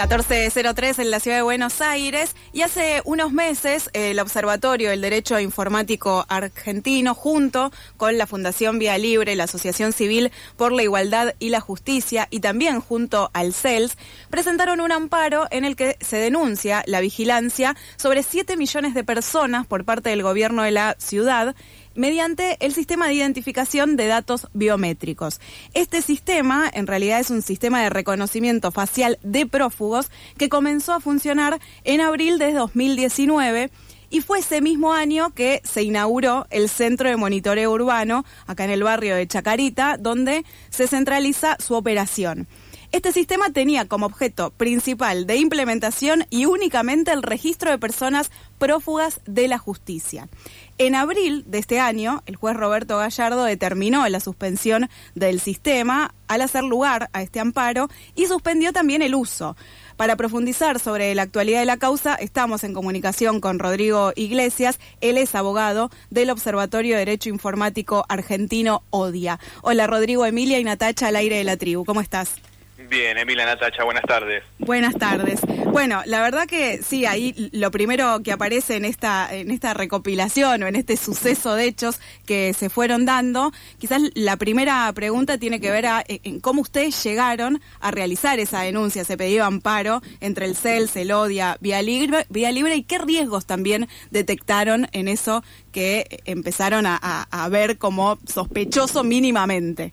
1403 en la ciudad de Buenos Aires. Y hace unos meses el Observatorio del Derecho Informático Argentino junto con la Fundación Vía Libre, la Asociación Civil por la Igualdad y la Justicia y también junto al CELS presentaron un amparo en el que se denuncia la vigilancia sobre 7 millones de personas por parte del gobierno de la ciudad mediante el sistema de identificación de datos biométricos. Este sistema en realidad es un sistema de reconocimiento facial de prófugos que comenzó a funcionar en abril de 2019 y fue ese mismo año que se inauguró el Centro de Monitoreo Urbano, acá en el barrio de Chacarita, donde se centraliza su operación. Este sistema tenía como objeto principal de implementación y únicamente el registro de personas prófugas de la justicia. En abril de este año, el juez Roberto Gallardo determinó la suspensión del sistema al hacer lugar a este amparo y suspendió también el uso. Para profundizar sobre la actualidad de la causa, estamos en comunicación con Rodrigo Iglesias. Él es abogado del Observatorio de Derecho Informático Argentino ODIA. Hola Rodrigo, Emilia y Natacha al aire de la tribu. ¿Cómo estás? Bien, Emilia Natacha, buenas tardes. Buenas tardes. Bueno, la verdad que sí, ahí lo primero que aparece en esta, en esta recopilación o en este suceso de hechos que se fueron dando, quizás la primera pregunta tiene que ver a, en cómo ustedes llegaron a realizar esa denuncia, se pedía amparo entre el CELS, el ODIA, Vía Libre, Vía Libre y qué riesgos también detectaron en eso que empezaron a ver como sospechoso mínimamente.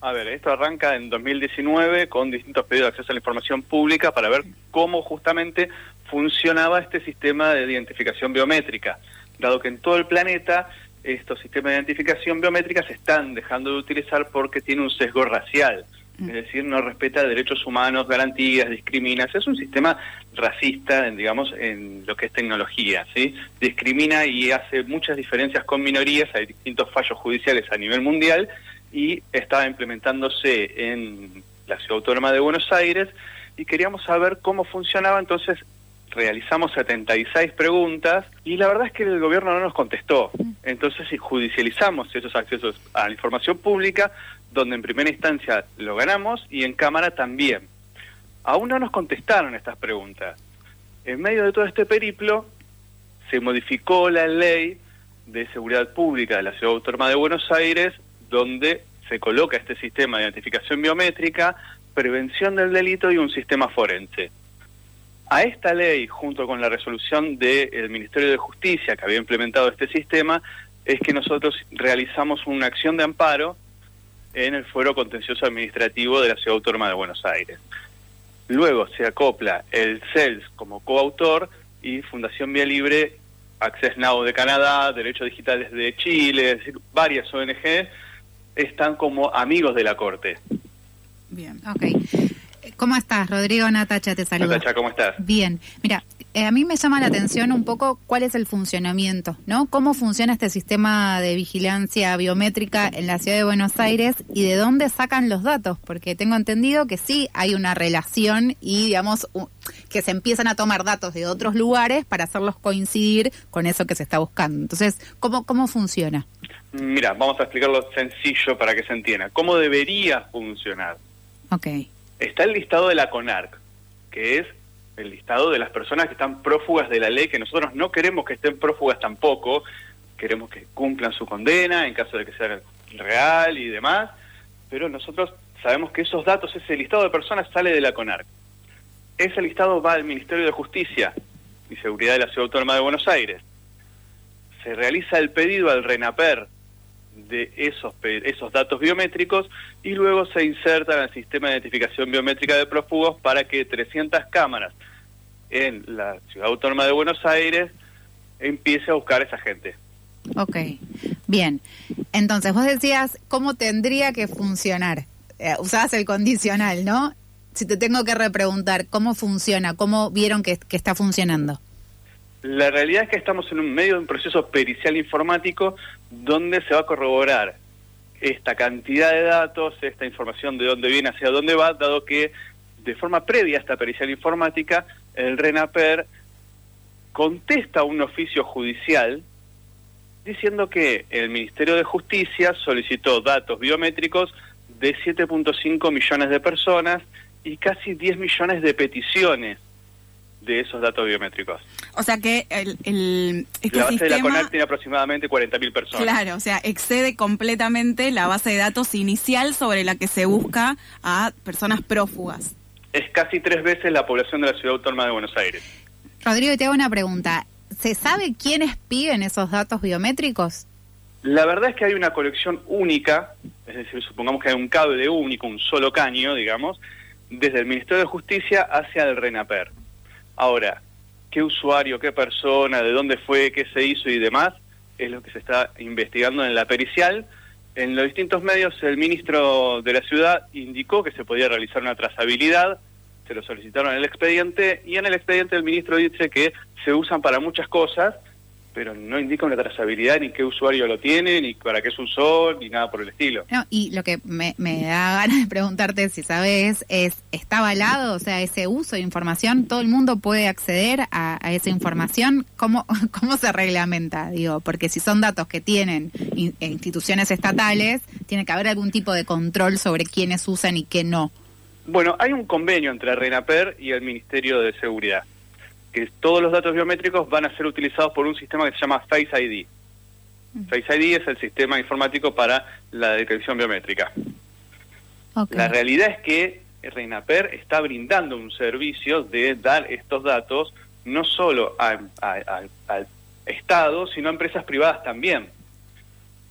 A ver, esto arranca en 2019 con distintos pedidos de acceso a la información pública para ver cómo justamente funcionaba este sistema de identificación biométrica, dado que en todo el planeta estos sistemas de identificación biométrica se están dejando de utilizar porque tiene un sesgo racial, mm. es decir, no respeta derechos humanos, garantías, discrimina, es un sistema racista, digamos, en lo que es tecnología, ¿sí? Discrimina y hace muchas diferencias con minorías, hay distintos fallos judiciales a nivel mundial y estaba implementándose en la Ciudad Autónoma de Buenos Aires y queríamos saber cómo funcionaba, entonces realizamos 76 preguntas y la verdad es que el gobierno no nos contestó. Entonces judicializamos esos accesos a la información pública, donde en primera instancia lo ganamos y en Cámara también. Aún no nos contestaron estas preguntas. En medio de todo este periplo se modificó la ley de seguridad pública de la Ciudad Autónoma de Buenos Aires donde se coloca este sistema de identificación biométrica, prevención del delito y un sistema forense. A esta ley, junto con la resolución del Ministerio de Justicia que había implementado este sistema, es que nosotros realizamos una acción de amparo en el Fuero Contencioso Administrativo de la Ciudad Autónoma de Buenos Aires. Luego se acopla el CELS como coautor y Fundación Vía Libre, Access Now de Canadá, Derechos Digitales de Chile, es decir, varias ONG están como amigos de la Corte. Bien, ok. ¿Cómo estás, Rodrigo Natacha? Te saludo. Natacha, ¿cómo estás? Bien. Mira, eh, a mí me llama la atención un poco cuál es el funcionamiento, ¿no? ¿Cómo funciona este sistema de vigilancia biométrica en la ciudad de Buenos Aires y de dónde sacan los datos? Porque tengo entendido que sí hay una relación y, digamos, que se empiezan a tomar datos de otros lugares para hacerlos coincidir con eso que se está buscando. Entonces, ¿cómo, cómo funciona? Mira, vamos a explicarlo sencillo para que se entienda. ¿Cómo debería funcionar? Ok. Está el listado de la CONARC, que es el listado de las personas que están prófugas de la ley, que nosotros no queremos que estén prófugas tampoco, queremos que cumplan su condena en caso de que sea real y demás, pero nosotros sabemos que esos datos, ese listado de personas sale de la CONARC. Ese listado va al Ministerio de Justicia y Seguridad de la Ciudad Autónoma de Buenos Aires. Se realiza el pedido al RENAPER de esos, esos datos biométricos y luego se inserta en el sistema de identificación biométrica de prófugos para que 300 cámaras en la Ciudad Autónoma de Buenos Aires empiece a buscar a esa gente. Ok, bien. Entonces vos decías cómo tendría que funcionar. Eh, usabas el condicional, ¿no? Si te tengo que repreguntar, ¿cómo funciona? ¿Cómo vieron que, que está funcionando? La realidad es que estamos en un medio de un proceso pericial informático donde se va a corroborar esta cantidad de datos, esta información de dónde viene, hacia dónde va, dado que de forma previa a esta pericial informática, el RENAPER contesta un oficio judicial diciendo que el Ministerio de Justicia solicitó datos biométricos de 7.5 millones de personas y casi 10 millones de peticiones de esos datos biométricos. O sea que el, el este la base de la CONAC tiene aproximadamente 40.000 personas. Claro, o sea, excede completamente la base de datos inicial sobre la que se busca a personas prófugas. Es casi tres veces la población de la Ciudad Autónoma de Buenos Aires. Rodrigo, te hago una pregunta. ¿Se sabe quiénes piden esos datos biométricos? La verdad es que hay una colección única, es decir, supongamos que hay un cable único, un solo caño, digamos, desde el Ministerio de Justicia hacia el RENAPER. Ahora, qué usuario, qué persona, de dónde fue, qué se hizo y demás, es lo que se está investigando en la pericial. En los distintos medios, el ministro de la ciudad indicó que se podía realizar una trazabilidad, se lo solicitaron en el expediente y en el expediente el ministro dice que se usan para muchas cosas, pero no indica una trazabilidad ni qué usuario lo tiene, ni para qué se usó, ni nada por el estilo. No, y lo que me, da ganas de preguntarte, si sabes, es, ¿está avalado? O sea, ese uso de información, ¿todo el mundo puede acceder a, esa información? ¿Cómo, ¿Cómo se reglamenta? Digo, porque si son datos que tienen instituciones estatales, tiene que haber algún tipo de control sobre quiénes usan y qué no. Bueno, hay un convenio entre RENAPER y el Ministerio de Seguridad que todos los datos biométricos van a ser utilizados por un sistema que se llama Face ID. Mm. Face ID es el sistema informático para la detección biométrica. La realidad es que Reinaper está brindando un servicio de dar estos datos no solo al Estado, sino a empresas privadas también.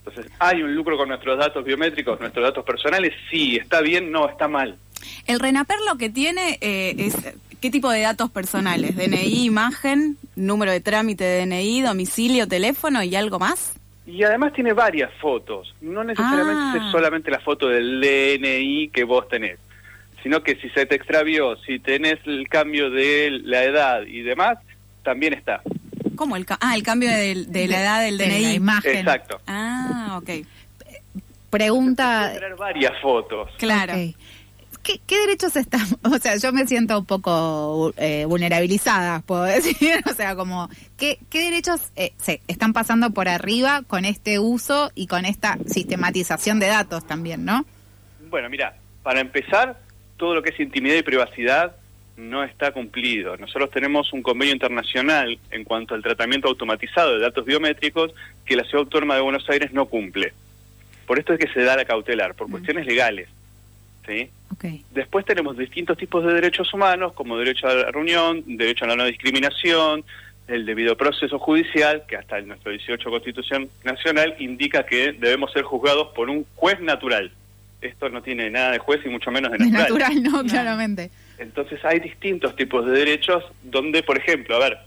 Entonces, ¿hay un lucro con nuestros datos biométricos, nuestros datos personales? Sí, está bien, no, está mal. El RENAPER lo que tiene eh, es ¿Qué tipo de datos personales? ¿DNI, imagen, número de trámite de DNI, domicilio, teléfono y algo más? Y además tiene varias fotos. No necesariamente ah. es solamente la foto del DNI que vos tenés, sino que si se te extravió, si tenés el cambio de la edad y demás, también está. ¿Cómo? El ah, el cambio de, la edad del DNI. la imagen. Exacto. Ah, ok. Pregunta... Tener varias fotos. Claro. ¿Qué, derechos están? O sea, yo me siento un poco eh, vulnerabilizada, puedo decir. O sea, como, ¿qué, derechos eh, se están pasando por arriba con este uso y con esta sistematización de datos también, no? Bueno, mira, para empezar, todo lo que es intimidad y privacidad no está cumplido. Nosotros tenemos un convenio internacional en cuanto al tratamiento automatizado de datos biométricos que la Ciudad Autónoma de Buenos Aires no cumple. Por esto es que se da la cautelar, por mm. cuestiones legales. ¿Sí? Después tenemos distintos tipos de derechos humanos, como derecho a la reunión, derecho a la no discriminación, el debido proceso judicial, que hasta nuestro 18 Constitución Nacional indica que debemos ser juzgados por un juez natural. Esto no tiene nada de juez y mucho menos de natural. natural, no, claramente. Entonces hay distintos tipos de derechos donde, por ejemplo, a ver,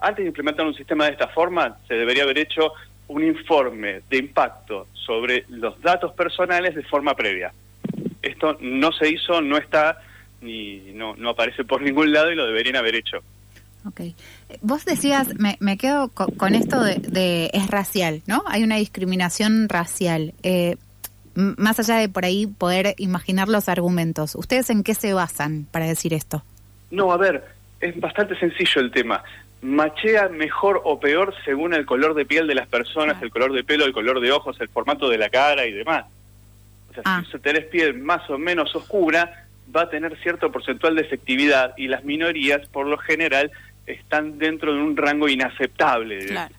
antes de implementar un sistema de esta forma, se debería haber hecho un informe de impacto sobre los datos personales de forma previa. Esto no se hizo, no está, ni no, no aparece por ningún lado y lo deberían haber hecho. Ok. Vos decías, me, me quedo con, esto de, es racial, ¿no? Hay una discriminación racial. Eh, más allá de por ahí poder imaginar los argumentos, ¿ustedes en qué se basan para decir esto? No, a ver, es bastante sencillo el tema. Machea mejor o peor según el color de piel de las personas, el color de pelo, el color de ojos, el formato de la cara y demás. Sea, ah. si tenés piel más o menos oscura, va a tener cierto porcentual de efectividad y las minorías, por lo general, están dentro de un rango inaceptable de claro.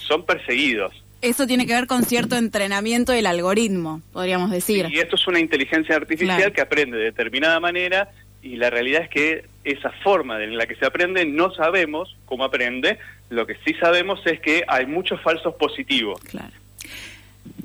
Son perseguidos. Eso tiene que ver con cierto entrenamiento del algoritmo, podríamos decir. Y esto es una inteligencia artificial que aprende de determinada manera y la realidad es que esa forma en la que se aprende no sabemos cómo aprende, lo que sí sabemos es que hay muchos falsos positivos. Claro.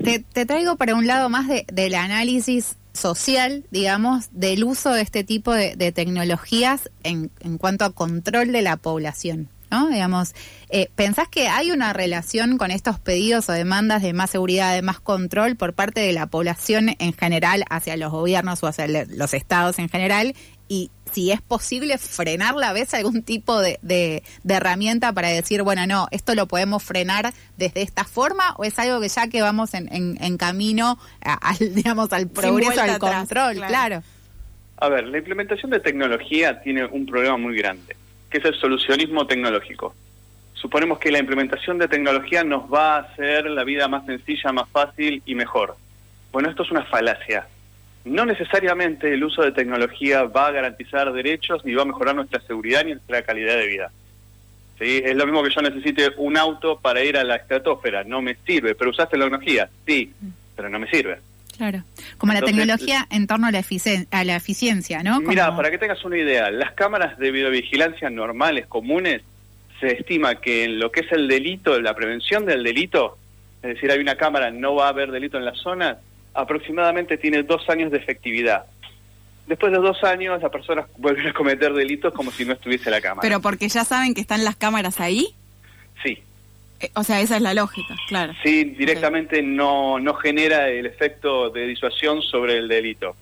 Te, traigo para un lado más de, del análisis social, digamos, del uso de este tipo de, tecnologías en, en, cuanto a control de la población. ¿no? Digamos, eh, ¿pensás que hay una relación con estos pedidos o demandas de más seguridad, de más control por parte de la población en general hacia los gobiernos o hacia los estados en general? Y si es posible frenarla, ¿ves algún tipo de, de, herramienta para decir, bueno, no, esto lo podemos frenar desde esta forma o es algo que ya que vamos en, en, camino al, digamos, al progreso, al control, claro. A ver, la implementación de tecnología tiene un problema muy grande, que es el solucionismo tecnológico. Suponemos que la implementación de tecnología nos va a hacer la vida más sencilla, más fácil y mejor. Bueno, esto es una falacia. No necesariamente el uso de tecnología va a garantizar derechos ni va a mejorar nuestra seguridad ni nuestra calidad de vida. ¿Sí? Es lo mismo que yo necesite un auto para ir a la estratosfera, no me sirve, pero usaste la tecnología, sí, pero no me sirve. Claro, como la tecnología en torno a la, a la eficiencia, ¿no? Mira, para que tengas una idea, las cámaras de videovigilancia normales, comunes, se estima que en lo que es el delito, la prevención del delito, es decir, hay una cámara, no va a haber delito en la zona, aproximadamente tiene dos años de efectividad. Después de dos años, las personas vuelven a cometer delitos como si no estuviese la cámara. ¿Pero porque ya saben que están las cámaras ahí? Sí. Eh, o sea, esa es la lógica, claro. Sí, directamente no, no genera el efecto de disuasión sobre el delito.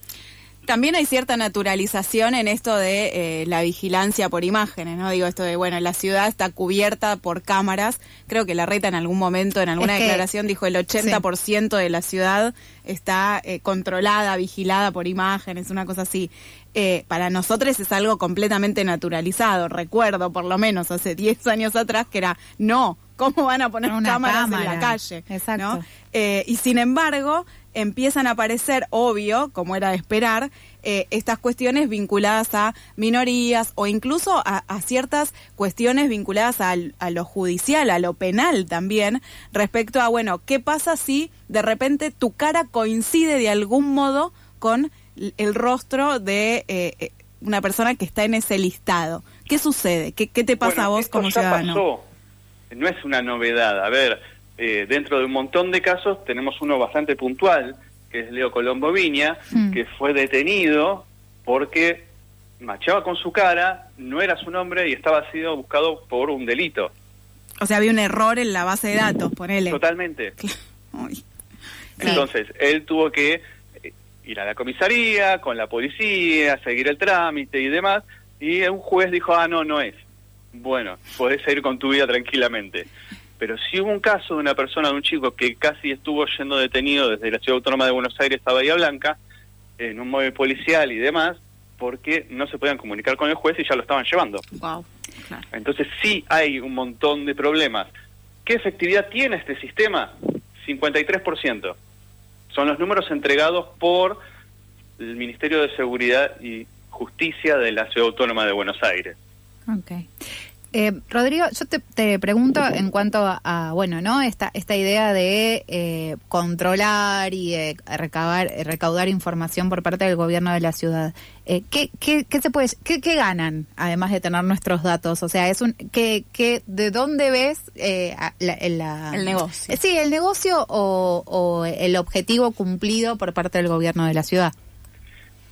También hay cierta naturalización en esto de eh, la vigilancia por imágenes, ¿no? Digo, esto de, bueno, la ciudad está cubierta por cámaras. Creo que la reta en algún momento, en alguna declaración, dijo el 80% de la ciudad está eh, controlada, vigilada por imágenes, una cosa así. Eh, para nosotros es algo completamente naturalizado. Recuerdo, por lo menos hace 10 años atrás, que era, no, ¿cómo van a poner cámaras en la calle? Exacto. y sin embargo, empiezan a aparecer, obvio, como era de esperar, eh, estas cuestiones vinculadas a minorías o incluso a, ciertas cuestiones vinculadas a, lo judicial, a lo penal también, respecto a, bueno, ¿qué pasa si de repente tu cara coincide de algún modo con el rostro de eh, eh, una persona que está en ese listado? ¿Qué sucede? ¿Qué, te pasa a vos como ciudadano? No es una novedad. A ver, eh, dentro de un montón de casos tenemos uno bastante puntual, que es Leo Colombo Viña, hmm. que fue detenido porque machaba con su cara, no era su nombre y estaba siendo buscado por un delito. O sea, había un error en la base de datos, ponele. Totalmente. Entonces, él tuvo que eh, ir a la comisaría, con la policía, seguir el trámite y demás, y un juez dijo, ah, no, no es. Bueno, podés seguir con tu vida tranquilamente. Pero si hubo un caso de una persona, de un chico que casi estuvo yendo detenido desde la Ciudad Autónoma de Buenos Aires a Bahía Blanca, en un móvil policial y demás, porque no se podían comunicar con el juez y ya lo estaban llevando. Entonces sí hay un montón de problemas. ¿Qué efectividad tiene este sistema? 53%. Son los números entregados por el Ministerio de Seguridad y Justicia de la Ciudad Autónoma de Buenos Aires. Okay. Eh, Rodrigo, yo te, pregunto en cuanto a, bueno, ¿no? Esta, esta idea de eh, controlar y recabar, recaudar información por parte del gobierno de la ciudad. Eh, ¿qué, qué, se puede, qué, qué, ganan, además de tener nuestros datos? O sea, es un, ¿qué, qué, ¿de dónde ves eh, el negocio? sí, el negocio o, o el objetivo cumplido por parte del gobierno de la ciudad.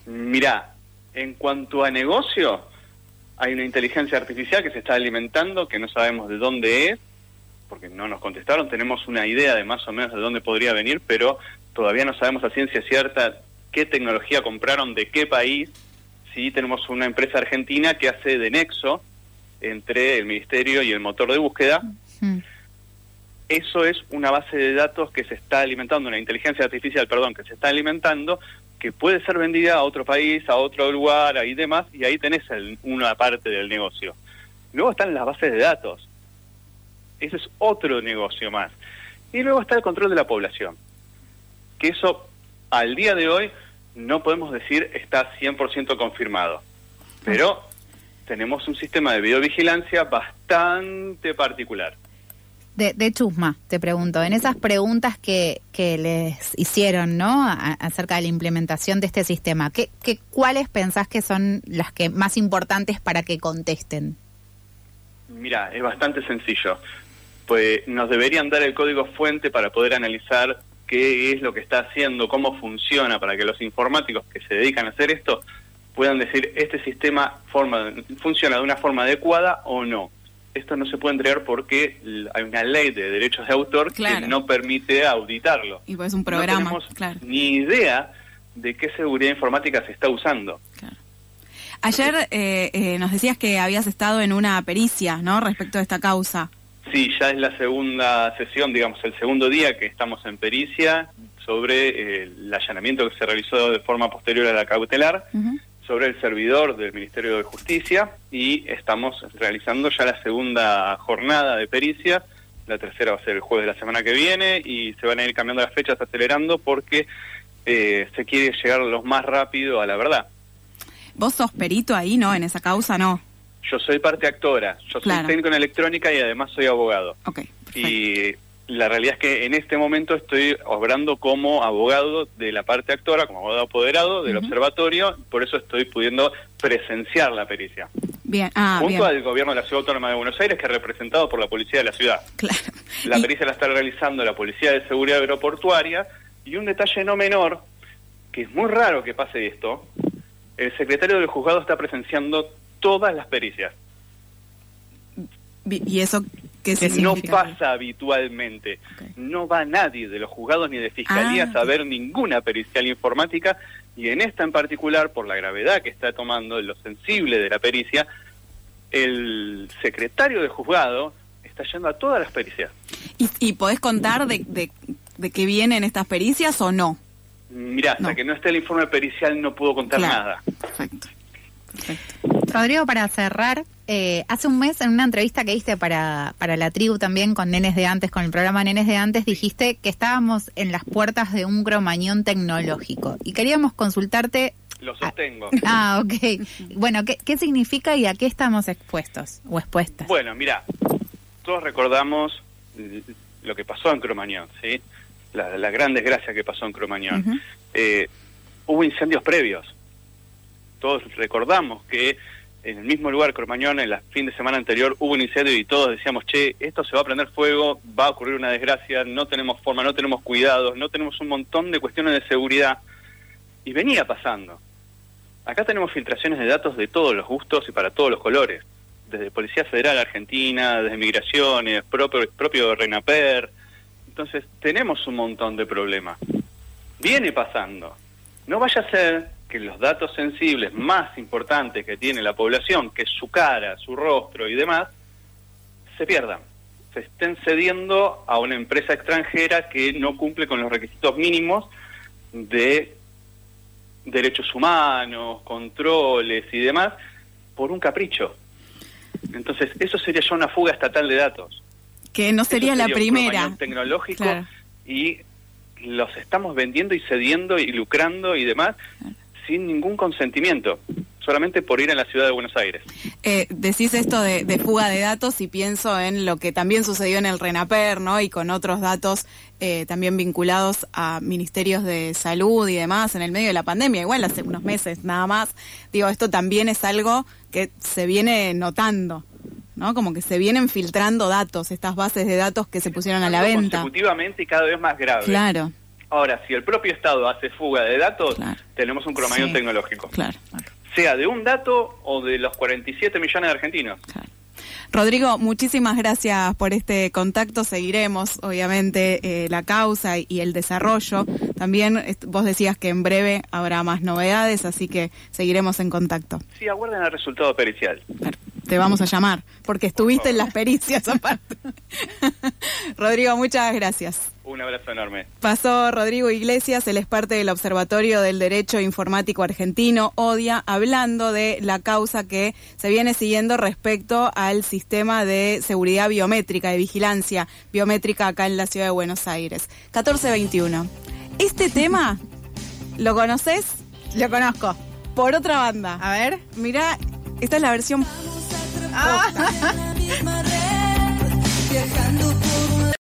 Mira, en cuanto a negocio, hay una inteligencia artificial que se está alimentando, que no sabemos de dónde es, porque no nos contestaron, tenemos una idea de más o menos de dónde podría venir, pero todavía no sabemos a ciencia cierta qué tecnología compraron, de qué país. Sí, tenemos una empresa argentina que hace de nexo entre el ministerio y el motor de búsqueda. Eso es una base de datos que se está alimentando, una inteligencia artificial, perdón, que se está alimentando que puede ser vendida a otro país, a otro lugar y demás, y ahí tenés una parte del negocio. Luego están las bases de datos. Ese es otro negocio más. Y luego está el control de la población. Que eso, al día de hoy, no podemos decir está 100% confirmado. Pero tenemos un sistema de videovigilancia bastante particular. De, Chusma, te pregunto, en esas preguntas que, que les hicieron, ¿no? acerca de la implementación de este sistema, ¿qué, qué, ¿cuáles pensás que son las que más importantes para que contesten? Mira, es bastante sencillo. Pues nos deberían dar el código fuente para poder analizar qué es lo que está haciendo, cómo funciona, para que los informáticos que se dedican a hacer esto puedan decir este sistema forma, funciona de una forma adecuada o no esto no se puede entregar porque hay una ley de derechos de autor que no permite auditarlo. Y pues un programa, no tenemos ni idea de qué seguridad informática se está usando. Ayer eh, eh, nos decías que habías estado en una pericia, ¿no? Respecto a esta causa. Sí, ya es la segunda sesión, digamos, el segundo día que estamos en pericia sobre eh, el allanamiento que se realizó de forma posterior a la cautelar sobre el servidor del Ministerio de Justicia y estamos realizando ya la segunda jornada de pericia. La tercera va a ser el jueves de la semana que viene y se van a ir cambiando las fechas, acelerando, porque eh, se quiere llegar lo más rápido a la verdad. ¿Vos sos perito ahí, no? En esa causa, no. Yo soy parte actora, yo soy Claro. técnico en electrónica y además soy abogado. Ok, perfecto. Y la realidad es que en este momento estoy obrando como abogado de la parte actora, como abogado apoderado del observatorio, por eso estoy pudiendo presenciar la pericia. Bien, ah, junto bien, al gobierno de la Ciudad Autónoma de Buenos Aires, que es representado por la Policía de la Ciudad. claro. La Y- pericia la está realizando la Policía de Seguridad Aeroportuaria y un detalle no menor, que es muy raro que pase esto, el secretario del juzgado está presenciando todas las pericias. ¿Y eso que no pasa habitualmente. No va nadie de los juzgados ni de fiscalías Ah, a ver ninguna pericial informática y en esta en particular, por la gravedad que está tomando, lo sensible de la pericia, el secretario de juzgado está yendo a todas las pericias. ¿Y, y podés contar de, de, de qué vienen estas pericias o no? Mirá, hasta No. que no esté el informe pericial no puedo contar Claro. nada. Perfecto. Perfecto. Rodrigo, para cerrar, eh, hace un mes en una entrevista que diste para, para la tribu también con Nenes de Antes, con el programa Nenes de Antes, dijiste que estábamos en las puertas de un cromañón tecnológico y queríamos consultarte. Lo sostengo. Ah, ok. Bueno, ¿qué, qué significa y a qué estamos expuestos o expuestas? Bueno, mira, todos recordamos lo que pasó en Cromañón, ¿sí? La, la gran desgracia que pasó en Cromañón. Eh, hubo incendios previos. Todos recordamos que en el mismo lugar, Cromañón, en la fin de semana anterior hubo un incendio y todos decíamos, che, esto se va a prender fuego, va a ocurrir una desgracia, no tenemos forma, no tenemos cuidados, no tenemos un montón de cuestiones de seguridad. Y venía pasando. Acá tenemos filtraciones de datos de todos los gustos y para todos los colores. Desde Policía Federal Argentina, desde Migraciones, propio, propio RENAPER. Entonces, tenemos un montón de problemas. Viene pasando. No vaya a ser que los datos sensibles más importantes que tiene la población, que es su cara, su rostro y demás, se pierdan. Se estén cediendo a una empresa extranjera que no cumple con los requisitos mínimos de derechos humanos, controles y demás, por un capricho. Entonces, eso sería ya una fuga estatal de datos. Que no sería la un primera. tecnológico Claro. y los estamos vendiendo y cediendo y lucrando y demás sin ningún consentimiento, solamente por ir a la ciudad de Buenos Aires. Eh, decís esto de, de fuga de datos y pienso en lo que también sucedió en el RENAPER, ¿no? Y con otros datos eh, también vinculados a ministerios de salud y demás en el medio de la pandemia, igual hace unos meses nada más. Digo, esto también es algo que se viene notando, ¿no? Como que se vienen filtrando datos, estas bases de datos que se pusieron a la venta. Consecutivamente y cada vez más grave. Claro, Ahora, si el propio Estado hace fuga de datos, Claro. tenemos un cromañón Sí. tecnológico. claro. Sea de un dato o de los 47 millones de argentinos. Claro. Rodrigo, muchísimas gracias por este contacto. Seguiremos, obviamente, eh, la causa y el desarrollo. También vos decías que en breve habrá más novedades, así que seguiremos en contacto. Sí, aguarden el resultado pericial. Te vamos a llamar, porque estuviste en las pericias aparte. Rodrigo, muchas gracias. Un abrazo enorme. Pasó Rodrigo Iglesias, él es parte del Observatorio del Derecho Informático Argentino, ODIA, hablando de la causa que se viene siguiendo respecto al sistema de seguridad biométrica, de vigilancia biométrica acá en la ciudad de Buenos Aires. 1421. Este tema, ¿lo conoces? Lo conozco. Por otra banda. A ver. Mira, esta es la versión la misma red, viajando por